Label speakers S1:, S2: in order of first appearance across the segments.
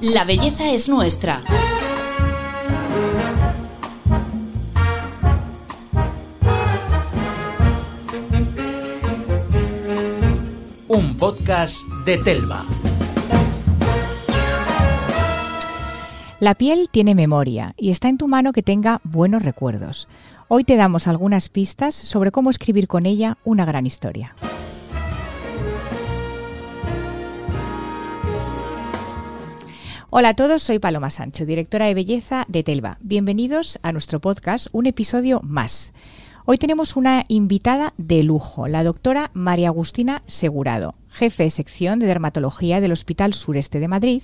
S1: La belleza es nuestra.
S2: Un podcast de Telva.
S3: La piel tiene memoria y está en tu mano que tenga buenos recuerdos. Hoy te damos algunas pistas sobre cómo escribir con ella una gran historia. Hola a todos, soy Paloma Sancho, directora de belleza de Telva. Bienvenidos a nuestro podcast, un episodio más. Hoy tenemos una invitada de lujo, la doctora María Agustina Segurado, jefe de sección de dermatología del Hospital Sureste de Madrid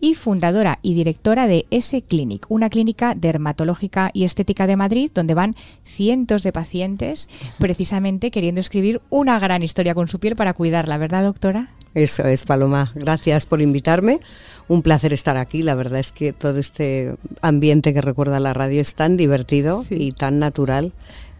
S3: y fundadora y directora de S Clinic, una clínica dermatológica y estética de Madrid donde van cientos de pacientes precisamente queriendo escribir una gran historia con su piel para cuidarla, ¿verdad, doctora?
S4: Eso es, Paloma. Gracias por invitarme. Un placer estar aquí. La verdad es que todo este ambiente que recuerda la radio es tan divertido y tan natural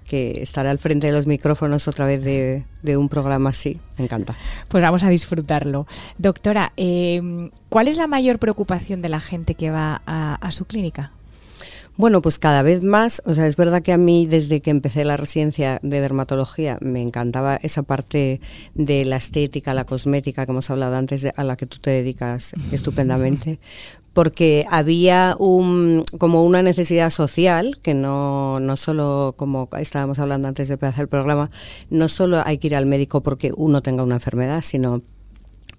S4: que estar al frente de los micrófonos otra vez de, un programa así. Me encanta.
S3: Pues vamos a disfrutarlo. Doctora, eh, ¿cuál es la mayor preocupación de la gente que va a, su clínica?
S4: Bueno, pues cada vez más, o sea, es verdad que a mí desde que empecé la residencia de dermatología me encantaba esa parte de la estética, la cosmética que hemos hablado antes, a la que tú te dedicas estupendamente, porque había un, como una necesidad social, que no, no solo, como estábamos hablando antes de empezar el programa, no solo hay que ir al médico porque uno tenga una enfermedad, sino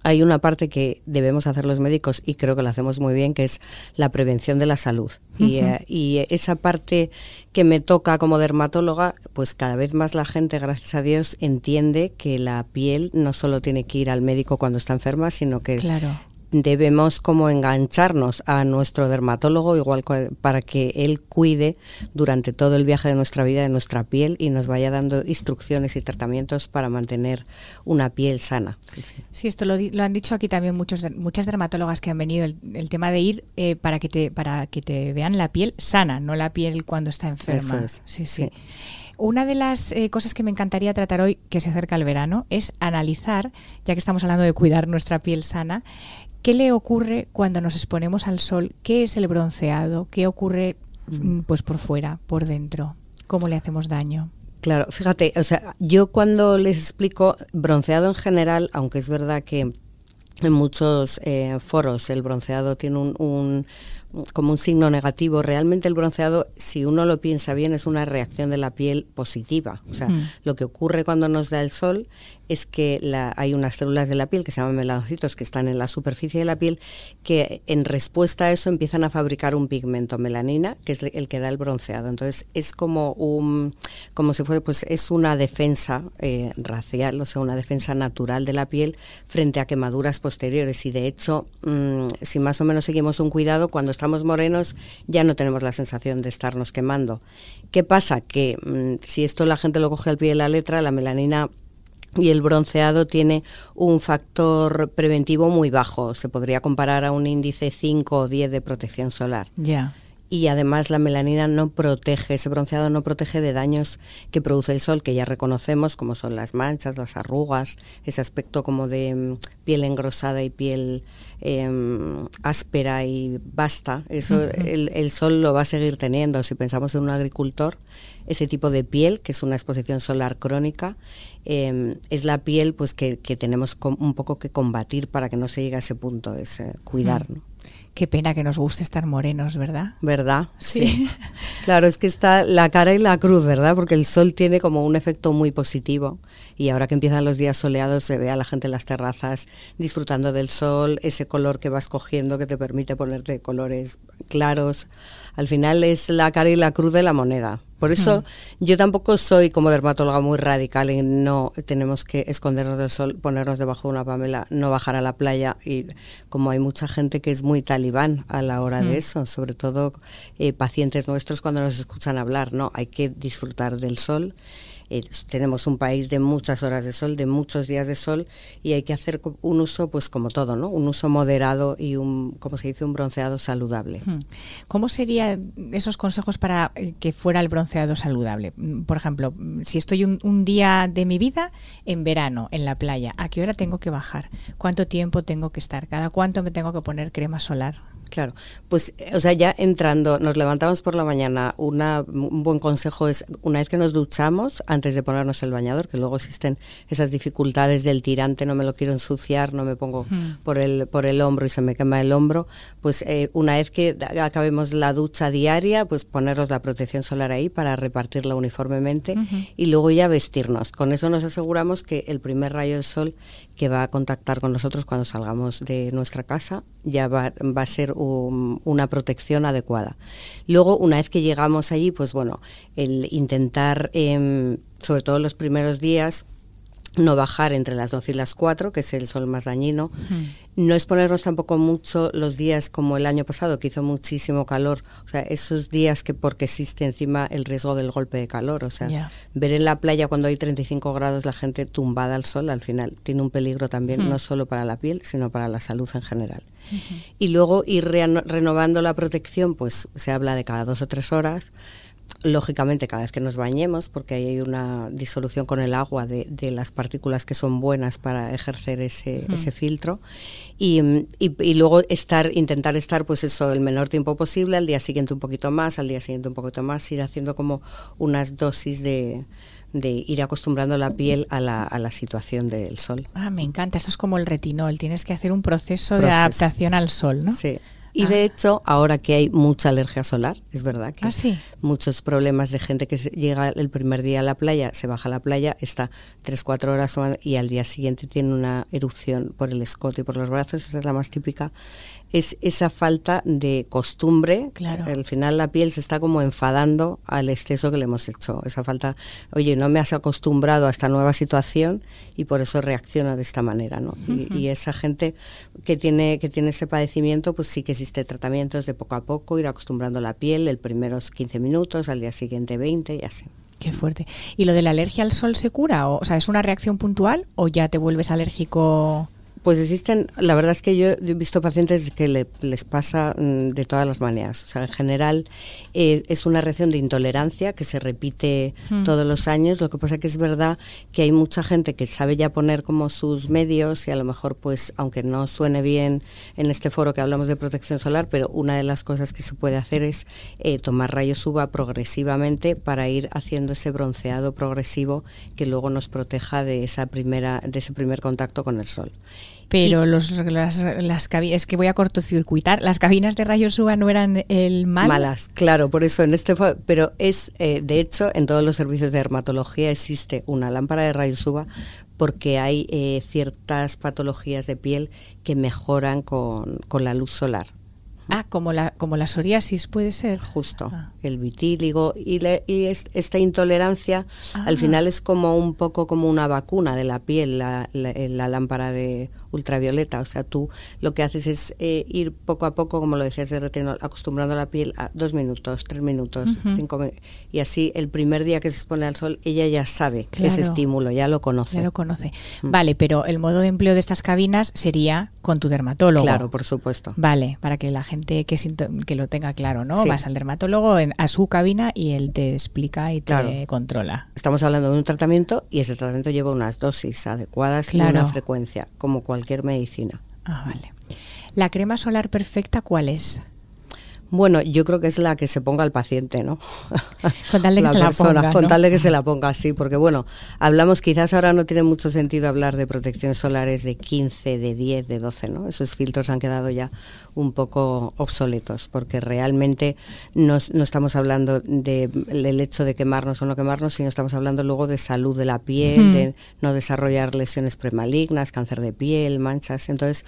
S4: hay una parte que debemos hacer los médicos y creo que lo hacemos muy bien, que es la prevención de la salud. y, eh, y, esa parte que me toca como dermatóloga, pues cada vez más la gente, gracias a Dios, entiende que la piel no solo tiene que ir al médico cuando está enferma, sino que claro debemos como engancharnos a nuestro dermatólogo igual para que él cuide durante todo el viaje de nuestra vida de nuestra piel y nos vaya dando instrucciones y tratamientos para mantener una piel sana.
S3: Sí, esto lo, han dicho aquí también muchos, muchas dermatólogas que han venido, el, tema de ir eh, para, que te, para que te vean la piel sana, no la piel cuando está enferma. sí. sí. Una de las eh, cosas que me encantaría tratar hoy, que se acerca el verano, es analizar, ya que estamos hablando de cuidar nuestra piel sana, ¿Qué le ocurre cuando nos exponemos al sol? ¿Qué es el bronceado? ¿Qué ocurre mm, pues por fuera, por dentro? ¿Cómo le hacemos daño?
S4: Claro, fíjate, o sea, yo cuando les explico bronceado en general, aunque es verdad que en muchos eh, foros el bronceado tiene un como un signo negativo. Realmente el bronceado, si uno lo piensa bien, es una reacción de la piel positiva. O sea, lo que ocurre cuando nos da el sol es que la, hay unas células de la piel que se llaman melanocitos que están en la superficie de la piel que en respuesta a eso empiezan a fabricar un pigmento melanina que es el que da el bronceado. Entonces es como un como si fuera pues es una defensa eh, racial, o sea, una defensa natural de la piel frente a quemaduras posteriores y de hecho mm, si más o menos seguimos un cuidado cuando estamos morenos ya no tenemos la sensación de estarnos quemando. ¿Qué pasa? Que mm, si esto la gente lo coge al pie de la letra, la melanina y el bronceado tiene un factor preventivo muy bajo. Se podría comparar a un índice 5 o 10 de protección solar.
S3: Ya
S4: y además la melanina no protege, ese bronceado no protege de daños que produce el sol, que ya reconocemos como son las manchas, las arrugas, ese aspecto como de mm, piel engrosada y piel em, áspera y basta. Eso el, sol lo va a seguir teniendo. Si pensamos en un agricultor, ese tipo de piel, que es una exposición solar crónica, em, es la piel pues que, tenemos un poco que combatir para que no se llegue a ese punto, es cuidar.
S3: Qué pena que nos guste estar morenos, ¿verdad?
S4: ¿Verdad? Sí. claro, es que está la cara y la cruz, ¿verdad? Porque el sol tiene como un efecto muy positivo y ahora que empiezan los días soleados se ve a la gente en las terrazas disfrutando del sol, ese color que vas cogiendo que te permite ponerte colores claros. Al final es la cara y la cruz de la moneda. Por eso mm. yo tampoco soy como dermatóloga muy radical en no tenemos que escondernos del sol, ponernos debajo de una pamela, no bajar a la playa y como hay mucha gente que es muy talibán a la hora de mm. eso, sobre todo eh, pacientes nuestros cuando nos escuchan hablar, no, hay que disfrutar del sol eh, tenemos un país de muchas horas de sol, de muchos días de sol y hay que hacer un uso, pues como todo, ¿no? Un uso moderado y un, como se dice, un bronceado saludable.
S3: ¿Cómo serían esos consejos para eh, que fuera el bronceado saludable? Mm, por ejemplo, si estoy un, día de mi vida en verano en la playa, ¿a qué hora tengo que bajar? ¿Cuánto tiempo tengo que estar? ¿Cada cuánto me tengo que poner crema solar?
S4: Claro, pues, o sea, ya entrando, nos levantamos por la mañana, una, un buen consejo es, una vez que nos duchamos, antes de ponernos el bañador, que luego existen esas dificultades del tirante, no me lo quiero ensuciar, no me pongo por, el, por el hombro y se me quema el hombro, pues eh, una vez que acabemos la ducha diaria, pues ponernos la protección solar ahí para repartirla uniformemente y luego ya vestirnos. Con eso nos aseguramos que el primer rayo del sol que va a contactar con nosotros cuando salgamos de nuestra casa ya va, va a ser una protección adecuada. Luego, una vez que llegamos allí, pues bueno, el intentar, em, sobre todo los primeros días, no bajar entre las 12 y las 4, que es el sol más dañino. No exponernos tampoco mucho los días como el año pasado, que hizo muchísimo calor. O sea, esos días que porque existe encima el riesgo del golpe de calor. O sea, ver en la playa cuando hay 35 grados la gente tumbada al sol, al final tiene un peligro también, no solo para la piel, sino para la salud en general. Y luego ir renovando la protección, pues se habla de cada dos o tres horas lógicamente cada vez que nos bañemos, porque ahí hay una disolución con el agua de, las partículas que son buenas para ejercer ese, ese filtro, y, y, luego estar, intentar estar pues eso el menor tiempo posible, al día siguiente un poquito más, al día siguiente un poquito más, ir haciendo como unas dosis de, de ir acostumbrando la piel a la, a la, situación del sol.
S3: Ah, me encanta, eso es como el retinol, tienes que hacer un proceso, de adaptación al sol, ¿no?
S4: Sí. Y de ah. hecho, ahora que hay mucha alergia solar, es verdad que
S3: ah,
S4: muchos problemas de gente que llega el primer día a la playa, se baja a la playa, está 3-4 horas y al día siguiente tiene una erupción por el escote y por los brazos, esa es la más típica es esa falta de costumbre.
S3: Claro.
S4: Al final la piel se está como enfadando al exceso que le hemos hecho. Esa falta, oye, no me has acostumbrado a esta nueva situación y por eso reacciona de esta manera, ¿no? y, esa gente que tiene, que tiene ese padecimiento, pues sí que existe tratamientos de poco a poco, ir acostumbrando la piel, el primeros 15 minutos, al día siguiente 20 y así.
S3: Qué fuerte. ¿Y lo de la alergia al sol se cura? O, o sea, ¿es una reacción puntual o ya te vuelves alérgico?
S4: Pues existen, la verdad es que yo he visto pacientes que les pasa mm, de todas las maneras. O sea, en general eh, es una reacción de intolerancia que se repite hmm. todos los años. Lo que pasa que es verdad que hay mucha gente que sabe ya poner como sus medios y a lo mejor, pues, aunque no suene bien en este foro que hablamos de protección solar, pero una de las cosas que se puede hacer es eh, tomar rayos UVA progresivamente para ir haciendo ese bronceado progresivo que luego nos proteja de esa primera, de ese primer contacto con el sol.
S3: Pero los, las, las cabinas, es que voy a cortocircuitar, las cabinas de rayos UVA no eran el mal.
S4: Malas, claro, por eso en este pero es, eh, de hecho, en todos los servicios de dermatología existe una lámpara de rayos UVA porque hay eh, ciertas patologías de piel que mejoran con, con la luz solar.
S3: Ah, como la, como la psoriasis puede ser.
S4: Justo, ah. el vitíligo y, y esta intolerancia al ah. final es como un poco como una vacuna de la piel, la, la, lámpara de ultravioleta. O sea, tú lo que haces es eh, ir poco a poco, como lo decías de retinol, acostumbrando la piel a dos minutos, tres minutos, cinco minutos. Y así el primer día que se expone al sol, ella ya sabe ese estímulo, ya lo conoce.
S3: Ya lo conoce. Mm. Vale, pero el modo de empleo de estas cabinas sería con tu dermatólogo.
S4: Claro, por supuesto.
S3: Vale, para que la gente que, que lo tenga claro, ¿no? Vas al dermatólogo a su cabina y él te explica y te controla.
S4: Estamos hablando de un tratamiento y ese tratamiento lleva unas dosis adecuadas y una frecuencia, como cualquier medicina.
S3: Ah, vale. ¿La crema solar perfecta cuál es?
S4: Bueno, yo creo que es la que se ponga el paciente, ¿no?
S3: Con tal de que se la ponga.
S4: Con tal de que se la ponga, sí, porque bueno, hablamos, quizás ahora no tiene mucho sentido hablar de protecciones solares de 15, de 10, de 12, ¿no? Esos filtros han quedado ya un poco obsoletos, porque realmente no, estamos hablando de, del hecho de quemarnos o no quemarnos, sino estamos hablando luego de salud de la piel, de no desarrollar lesiones premalignas, cáncer de piel, manchas. Entonces,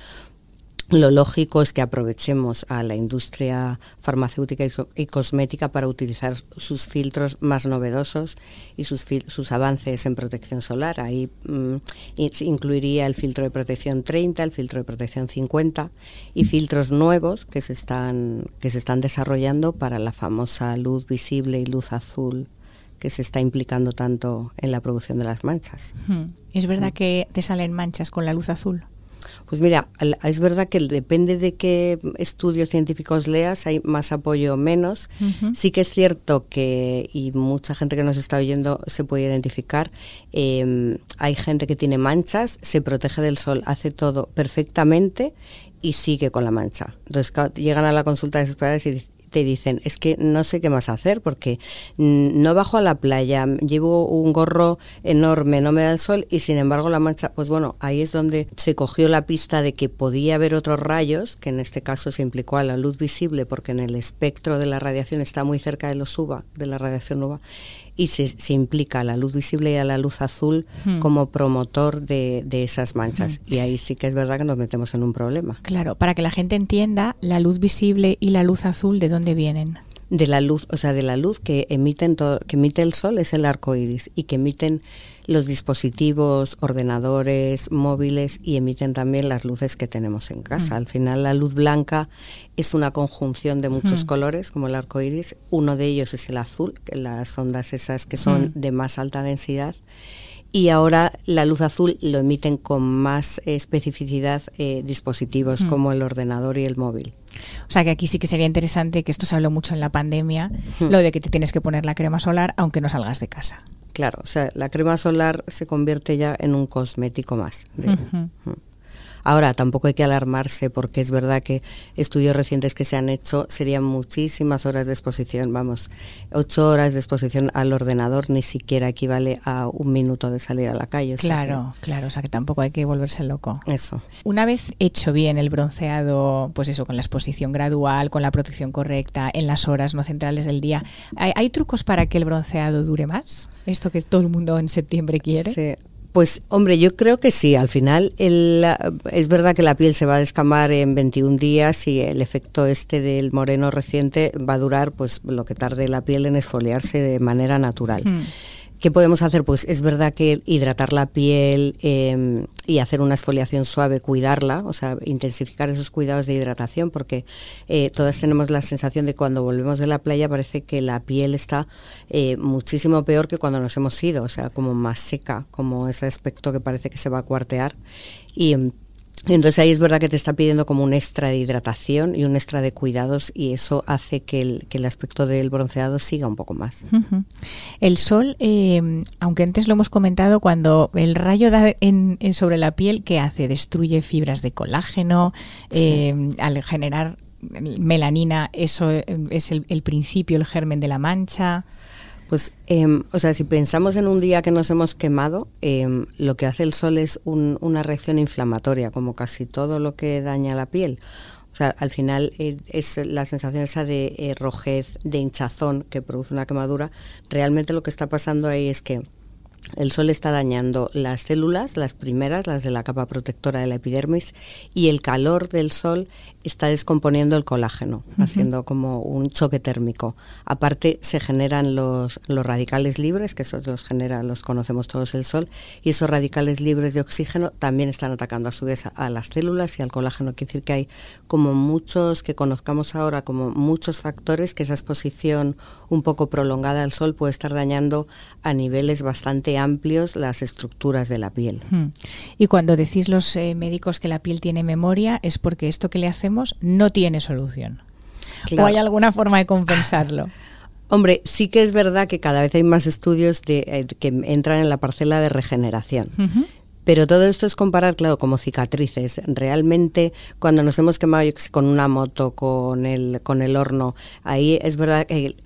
S4: lo lógico es que aprovechemos a la industria farmacéutica y, cosmética para utilizar sus filtros más novedosos y sus, sus avances en protección solar. Ahí mm, incluiría el filtro de protección 30, el filtro de protección 50 y filtros nuevos que se están, que se están desarrollando para la famosa luz visible y luz azul que se está implicando tanto en la producción de las manchas.
S3: ¿Es verdad que te salen manchas con la luz azul?
S4: Pues mira, es verdad que depende de qué estudios científicos leas, hay más apoyo o menos. Sí que es cierto que, y mucha gente que nos está oyendo se puede identificar, em, hay gente que tiene manchas, se protege del sol, hace todo perfectamente y sigue con la mancha. Entonces llegan a la consulta desesperadas y te dicen, es que no sé qué más hacer porque no bajo a la playa, llevo un gorro enorme, no me da el sol y sin embargo la mancha, pues bueno, ahí es donde se cogió la pista de que podía haber otros rayos, que en este caso se implicó a la luz visible porque en el espectro de la radiación está muy cerca de los UVA, de la radiación UVA, y se, implica a la luz visible y a la luz azul hmm. como promotor de, esas manchas. Hmm. Y ahí sí que es verdad que nos metemos en un problema.
S3: Claro, para que la gente entienda, la luz visible y la luz azul, ¿de dónde vienen?
S4: De la luz, o sea, de la luz que emiten que emite el sol es el arco iris y que emiten los dispositivos, ordenadores, móviles y emiten también las luces que tenemos en casa. Mm. Al final la luz blanca es una conjunción de muchos mm. colores, como el arco iris. Uno de ellos es el azul, que las ondas esas que son mm. de más alta densidad y ahora la luz azul lo emiten con más especificidad eh, dispositivos como el ordenador y el móvil.
S3: O sea que aquí sí que sería interesante, que esto se habló mucho en la pandemia, lo de que te tienes que poner la crema solar aunque no salgas de casa.
S4: Claro, o sea, la crema solar se convierte ya en un cosmético más. Ahora, tampoco hay que alarmarse porque es verdad que estudios recientes que se han hecho serían muchísimas horas de exposición, vamos, ocho horas de exposición al ordenador ni siquiera equivale a un minuto de salir a la calle.
S3: Claro, claro, o sea que tampoco hay que volverse loco.
S4: Eso.
S3: Una vez hecho bien el bronceado, pues eso, con la exposición gradual, con la protección correcta, en las horas no centrales del día, ¿hay, hay trucos para que el bronceado dure más? Esto que todo el mundo en septiembre quiere.
S4: Sí. Pues hombre, yo creo que sí. Al final es verdad que la piel se va a descamar en 21 días y el efecto este del moreno reciente va a durar pues lo que tarde la piel en esfoliarse de manera natural. Hmm. ¿Qué podemos hacer? Pues es verdad que hidratar la piel em, y hacer una exfoliación suave, cuidarla, o sea, intensificar esos cuidados de hidratación, porque eh, todas tenemos la sensación de cuando volvemos de la playa parece que la piel está eh, muchísimo peor que cuando nos hemos ido, o sea, como más seca, como ese aspecto que parece que se va a cuartear. Y em, entonces ahí es verdad que te está pidiendo como un extra de hidratación y un extra de cuidados y eso hace que el, que el aspecto del bronceado siga un poco más.
S3: El sol, eh, aunque antes lo hemos comentado, cuando el rayo da en, sobre la piel, ¿qué hace? Destruye fibras de colágeno, eh, al generar melanina, eso es el, el principio, el germen de la mancha.
S4: Pues, em, o sea, si pensamos en un día que nos hemos quemado, em, lo que hace el sol es una reacción inflamatoria, como casi todo lo que daña la piel. O sea, al final eh, es la sensación esa de eh, rojez, de hinchazón que produce una quemadura. Realmente lo que está pasando ahí es que el sol está dañando las células, las primeras, las de la capa protectora de la epidermis, y el calor del sol está descomponiendo el colágeno, haciendo como un choque térmico. Aparte, se generan los, los radicales libres, que esos los genera, los conocemos todos el sol, y esos radicales libres de oxígeno también están atacando a su vez a, las células y al colágeno. Quiere decir que hay como muchos que conozcamos ahora, como muchos factores que esa exposición un poco prolongada al sol puede estar dañando a niveles bastante amplios las estructuras de la piel.
S3: Y cuando decís los eh, médicos que la piel tiene memoria, es porque esto que le hacemos no tiene solución. ¿O hay alguna forma de compensarlo?
S4: Hombre, sí que es verdad que cada vez hay más estudios de, eh, que entran en la parcela de regeneración. Pero todo esto es comparar, claro, como cicatrices. Realmente, cuando nos hemos quemado con una moto, con el, con el horno, ahí es verdad que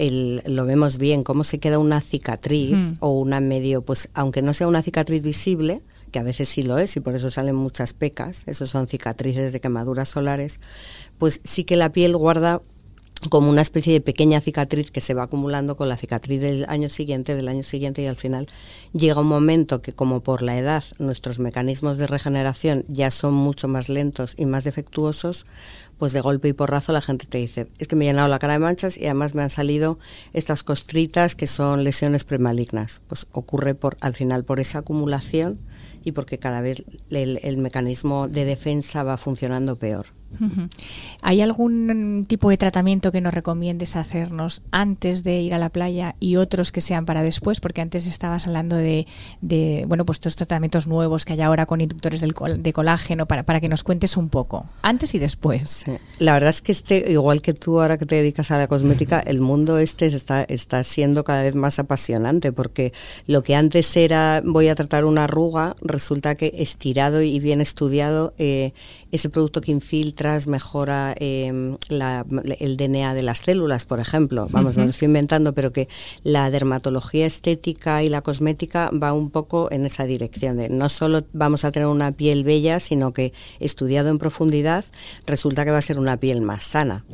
S4: lo vemos bien, cómo se queda una cicatriz o una medio, pues aunque no sea una cicatriz visible, que a veces sí lo es y por eso salen muchas pecas, esos son cicatrices de quemaduras solares, pues sí que la piel guarda como una especie de pequeña cicatriz que se va acumulando con la cicatriz del año siguiente, del año siguiente y al final llega un momento que como por la edad nuestros mecanismos de regeneración ya son mucho más lentos y más defectuosos, pues de golpe y porrazo la gente te dice, es que me he llenado la cara de manchas y además me han salido estas costritas que son lesiones premalignas. Pues ocurre por al final por esa acumulación y porque cada vez el, el mecanismo de defensa va funcionando peor.
S3: ¿Hay algún tipo de tratamiento que nos recomiendes hacernos antes de ir a la playa y otros que sean para después? Porque antes estabas hablando de, bueno, pues estos tratamientos nuevos que hay ahora con inductores de colágeno, para, para que nos cuentes un poco, antes y después.
S4: La verdad es que este, igual que tú ahora que te dedicas a la cosmética, el mundo este está, está siendo cada vez más apasionante porque lo que antes era voy a tratar una arruga, resulta que estirado y bien estudiado, eh, ese producto que infiltras mejora em, el DNA de las células, por ejemplo. Vamos, no lo estoy inventando, pero que la dermatología estética y la cosmética va un poco en esa dirección de no solo vamos a tener una piel bella, sino que estudiado en profundidad resulta que va a ser una piel más sana.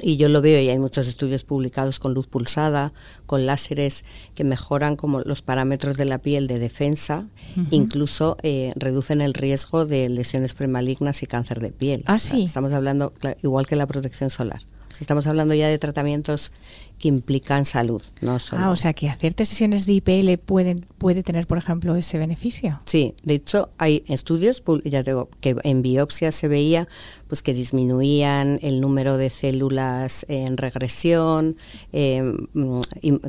S4: Y yo lo veo y hay muchos estudios publicados con luz pulsada, con láseres que mejoran como los parámetros de la piel de defensa, incluso eh, reducen el riesgo de lesiones premalignas y cáncer de piel.
S3: Ah, sí.
S4: estamos hablando, igual que la protección solar. Estamos hablando ya de tratamientos que implican salud, no solo.
S3: Ah, o sea que hacer sesiones de IPL pueden, puede tener, por ejemplo, ese beneficio.
S4: Sí, de hecho hay estudios, ya digo, que en biopsia se veía pues que disminuían el número de células en regresión, em,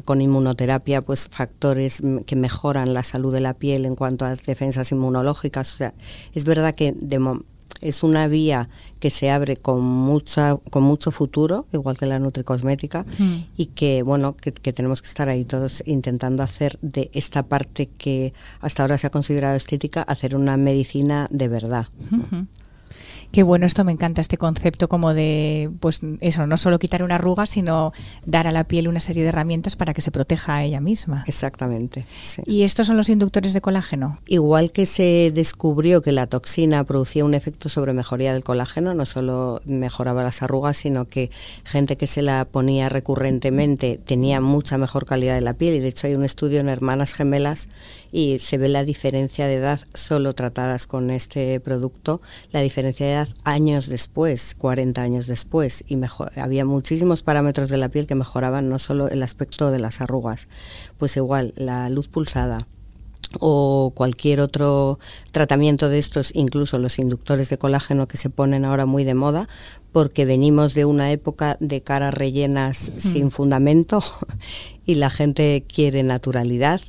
S4: con inmunoterapia, pues factores que mejoran la salud de la piel en cuanto a defensas inmunológicas. O sea, es verdad que de es una vía que se abre con mucha con mucho futuro igual que la nutricosmética mm. y que bueno que, tenemos que estar ahí todos intentando hacer de esta parte que hasta ahora se ha considerado estética hacer una medicina de verdad
S3: Qué bueno, esto me encanta, este concepto como de, pues eso, no solo quitar una arruga, sino dar a la piel una serie de herramientas para que se proteja a ella misma.
S4: Exactamente.
S3: ¿Y estos son los inductores de colágeno?
S4: Igual que se descubrió que la toxina producía un efecto sobre mejoría del colágeno, no solo mejoraba las arrugas, sino que gente que se la ponía recurrentemente tenía mucha mejor calidad de la piel. Y de hecho hay un estudio en hermanas gemelas y se ve la diferencia de edad solo tratadas con este producto, la diferencia de edad años después, 40 años después, y mejor, había muchísimos parámetros de la piel que mejoraban no solo el aspecto de las arrugas, pues igual la luz pulsada, o cualquier otro tratamiento de estos, incluso los inductores de colágeno que se ponen ahora muy de moda, porque venimos de una época de caras rellenas sin fundamento y la gente quiere naturalidad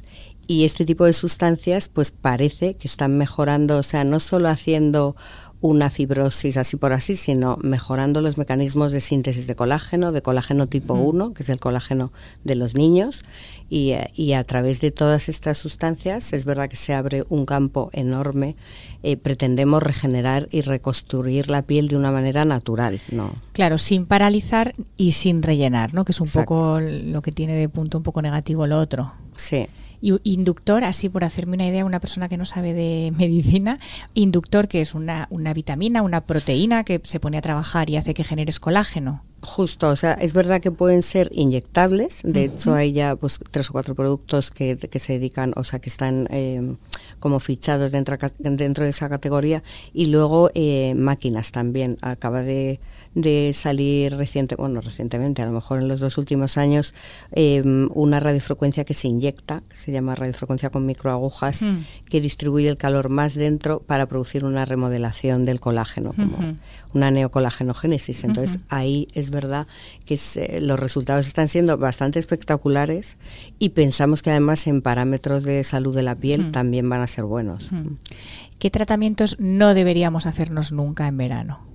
S4: y este tipo de sustancias pues parece que están mejorando, o sea, no solo haciendo una fibrosis así por así, sino mejorando los mecanismos de síntesis de colágeno, de colágeno tipo 1, que es el colágeno de los niños, y, y, a través de todas estas sustancias es verdad que se abre un campo enorme. Eh, pretendemos regenerar y reconstruir la piel de una manera natural, ¿no?
S3: Claro, sin paralizar y sin rellenar, ¿no? Que es un poco lo que tiene de punto un poco negativo lo otro.
S4: Sí.
S3: Inductor, así por hacerme una idea, una persona que no sabe de medicina, inductor que es una, una vitamina, una proteína que se pone a trabajar y hace que generes colágeno.
S4: Justo, o sea, es verdad que pueden ser inyectables, de hecho hay ya pues tres o cuatro productos que, que se dedican, o sea, que están eh, como fichados dentro, dentro de esa categoría y luego eh, máquinas también. Acaba de de salir reciente, bueno, recientemente, a lo mejor en los dos últimos años, em, una radiofrecuencia que se inyecta, que se llama radiofrecuencia con microagujas, mm. que distribuye el calor más dentro para producir una remodelación del colágeno, como una neocolágenogénesis. Entonces ahí es verdad que eh, los resultados están siendo bastante espectaculares y pensamos que además en parámetros de salud de la piel mm. también van a ser buenos. Mm.
S3: ¿Qué tratamientos no deberíamos hacernos nunca en verano?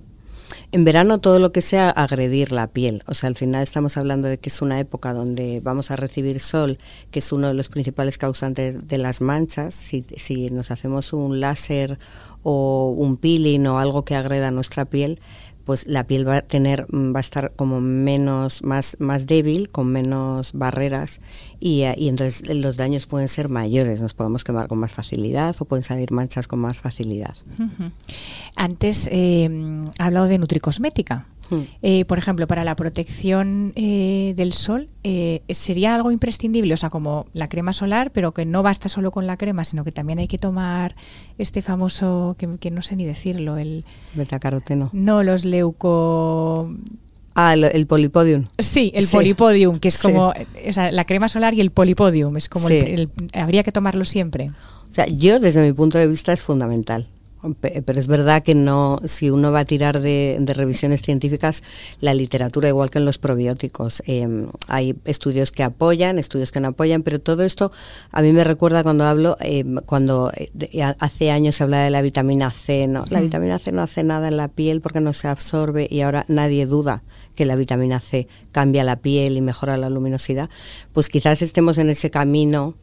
S4: En verano todo lo que sea agredir la piel, o sea, al final estamos hablando de que es una época donde vamos a recibir sol, que es uno de los principales causantes de las manchas. Si, si nos hacemos un láser o un peeling o algo que agreda nuestra piel, pues la piel va a tener mm, va a estar como menos más más débil con menos barreras y, eh, y, entonces los daños pueden ser mayores nos podemos quemar con más facilidad o pueden salir manchas con más facilidad.
S3: Antes eh, he hablado de nutricosmética Hmm. Eh, por ejemplo, para la protección eh, del sol, eh, ¿sería algo imprescindible? O sea, como la crema solar, pero que no basta solo con la crema, sino que también hay que tomar este famoso, que, no sé ni decirlo, el...
S4: Betacaroteno.
S3: No, los leuco...
S4: Ah, el, polipodium.
S3: Sí, el polipodium, que es como o sea, la crema solar y el polipodium, es como el, habría que tomarlo siempre.
S4: O sea, yo desde mi punto de vista es fundamental. Pero es verdad que no, si uno va a tirar de, revisiones científicas, la literatura, igual que en los probióticos, em, hay estudios que apoyan, estudios que no apoyan, pero todo esto a mí me recuerda cuando hablo, em, cuando eh, hace años se hablaba de la vitamina C, ¿no? La mm. vitamina C no hace nada en la piel porque no se absorbe y ahora nadie duda que la vitamina C cambia la piel y mejora la luminosidad, pues quizás estemos en ese camino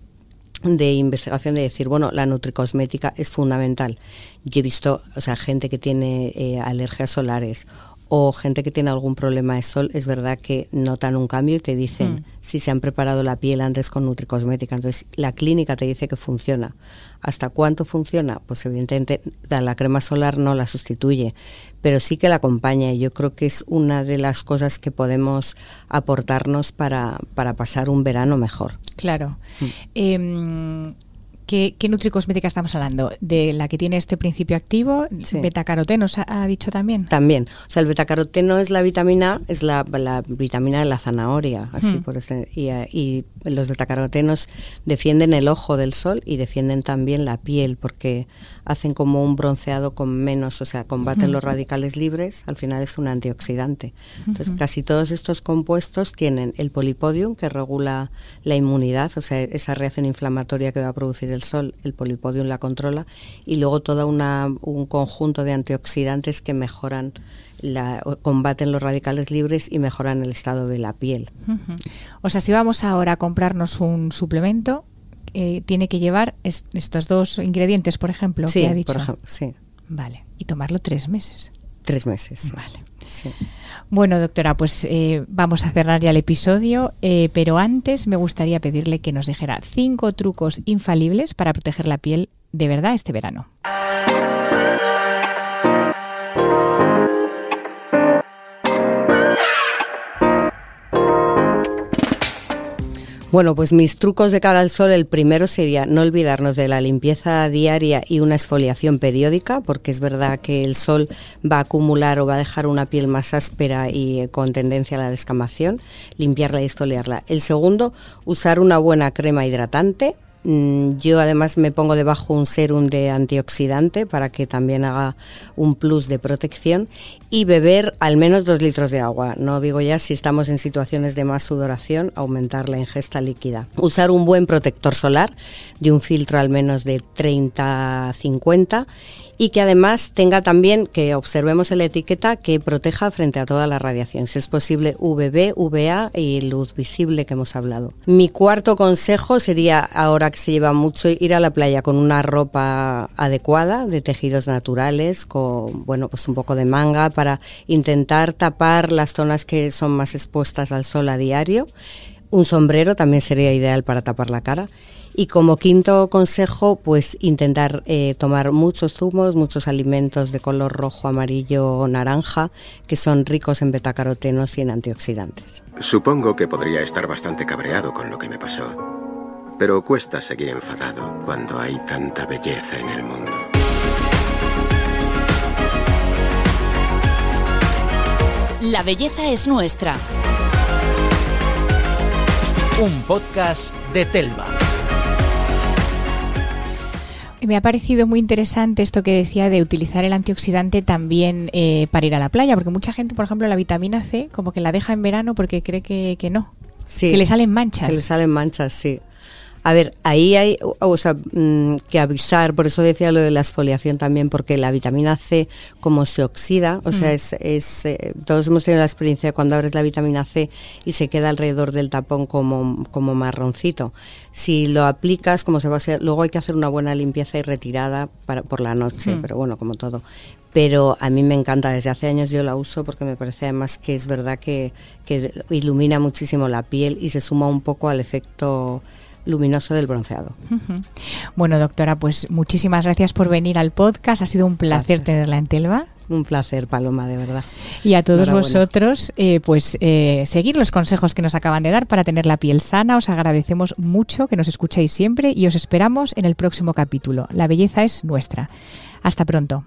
S4: de investigación de decir, bueno, la nutricosmética es fundamental. Yo he visto, o sea, gente que tiene eh, alergias solares o gente que tiene algún problema de sol, es verdad que notan un cambio y te dicen mm. si se han preparado la piel antes con nutricosmética. Entonces, la clínica te dice que funciona. ¿Hasta cuánto funciona? Pues evidentemente la crema solar no la sustituye, pero sí que la acompaña y yo creo que es una de las cosas que podemos aportarnos para, para pasar un verano mejor.
S3: Claro. Mm. Em, ¿Qué, ¿Qué, nutricosmética estamos hablando? ¿De la que tiene este principio activo? ¿Betacaroteno ha, ha dicho también?
S4: También. O sea, el betacaroteno es la vitamina, es la, vitamina de la zanahoria, así mm. por este, y, y, los betacarotenos defienden el ojo del sol y defienden también la piel, porque hacen como un bronceado con menos, o sea, combaten los radicales libres, al final es un antioxidante. Entonces, casi todos estos compuestos tienen el polipodium, que regula la inmunidad, o sea, esa reacción inflamatoria que va a producir el sol, el polipodium la controla, y luego todo un conjunto de antioxidantes que mejoran la, combaten los radicales libres y mejoran el estado de la piel.
S3: O sea, si vamos ahora a comprarnos un suplemento, eh, tiene que llevar estos dos ingredientes, por ejemplo,
S4: sí,
S3: que ha dicho.
S4: Por ejemplo, sí.
S3: Vale. Y tomarlo tres meses.
S4: Tres meses.
S3: Vale. Bueno, doctora, pues eh, vamos a cerrar ya el episodio, eh, pero antes me gustaría pedirle que nos dijera cinco trucos infalibles para proteger la piel de verdad este verano.
S4: Bueno, pues mis trucos de cara al sol, el primero sería no olvidarnos de la limpieza diaria y una exfoliación periódica, porque es verdad que el sol va a acumular o va a dejar una piel más áspera y con tendencia a la descamación, limpiarla y exfoliarla. El segundo, usar una buena crema hidratante, yo además me pongo debajo un serum de antioxidante para que también haga un plus de protección y beber al menos dos litros de agua. No digo ya si estamos en situaciones de más sudoración, aumentar la ingesta líquida. Usar un buen protector solar de un filtro al menos de 30-50 y que además tenga también, que observemos en la etiqueta, que proteja frente a toda la radiación, si es posible UVB, UVA y luz visible que hemos hablado. Mi cuarto consejo sería, ahora que se lleva mucho, ir a la playa con una ropa adecuada, de tejidos naturales, con bueno, pues un poco de manga, para intentar tapar las zonas que son más expuestas al sol a diario. Un sombrero también sería ideal para tapar la cara y como quinto consejo, pues intentar eh, tomar muchos zumos, muchos alimentos de color rojo, amarillo o naranja, que son ricos en betacarotenos y en antioxidantes.
S5: Supongo que podría estar bastante cabreado con lo que me pasó. Pero cuesta seguir enfadado cuando hay tanta belleza en el mundo.
S1: La belleza es nuestra.
S2: Un podcast de Telva.
S3: Me ha parecido muy interesante esto que decía de utilizar el antioxidante también eh, para ir a la playa, porque mucha gente, por ejemplo, la vitamina C como que la deja en verano porque cree que, que no, que le salen manchas.
S4: Que le salen manchas, sí. A ver, ahí hay o sea, mm, que avisar, por eso decía lo de la exfoliación también, porque la vitamina C, como se oxida, o sea, mm. es, eh, todos hemos tenido la experiencia de cuando abres la vitamina C y se queda alrededor del tapón como, como marroncito. Si lo aplicas, como se va a hacer, luego hay que hacer una buena limpieza y retirada para, por la noche, mm. pero bueno, como todo pero a mí me encanta, desde hace años yo la uso porque me parece además que es verdad que, que ilumina muchísimo la piel y se suma un poco al efecto luminoso del bronceado.
S3: Bueno, doctora, pues muchísimas gracias por venir al podcast. Ha sido un placer tenerla en Telva.
S4: Un placer, Paloma, de verdad.
S3: Y a todos vosotros, eh, pues eh, seguir los consejos que nos acaban de dar para tener la piel sana. Os agradecemos mucho que nos escuchéis siempre y os esperamos en el próximo capítulo. La belleza es nuestra. Hasta pronto.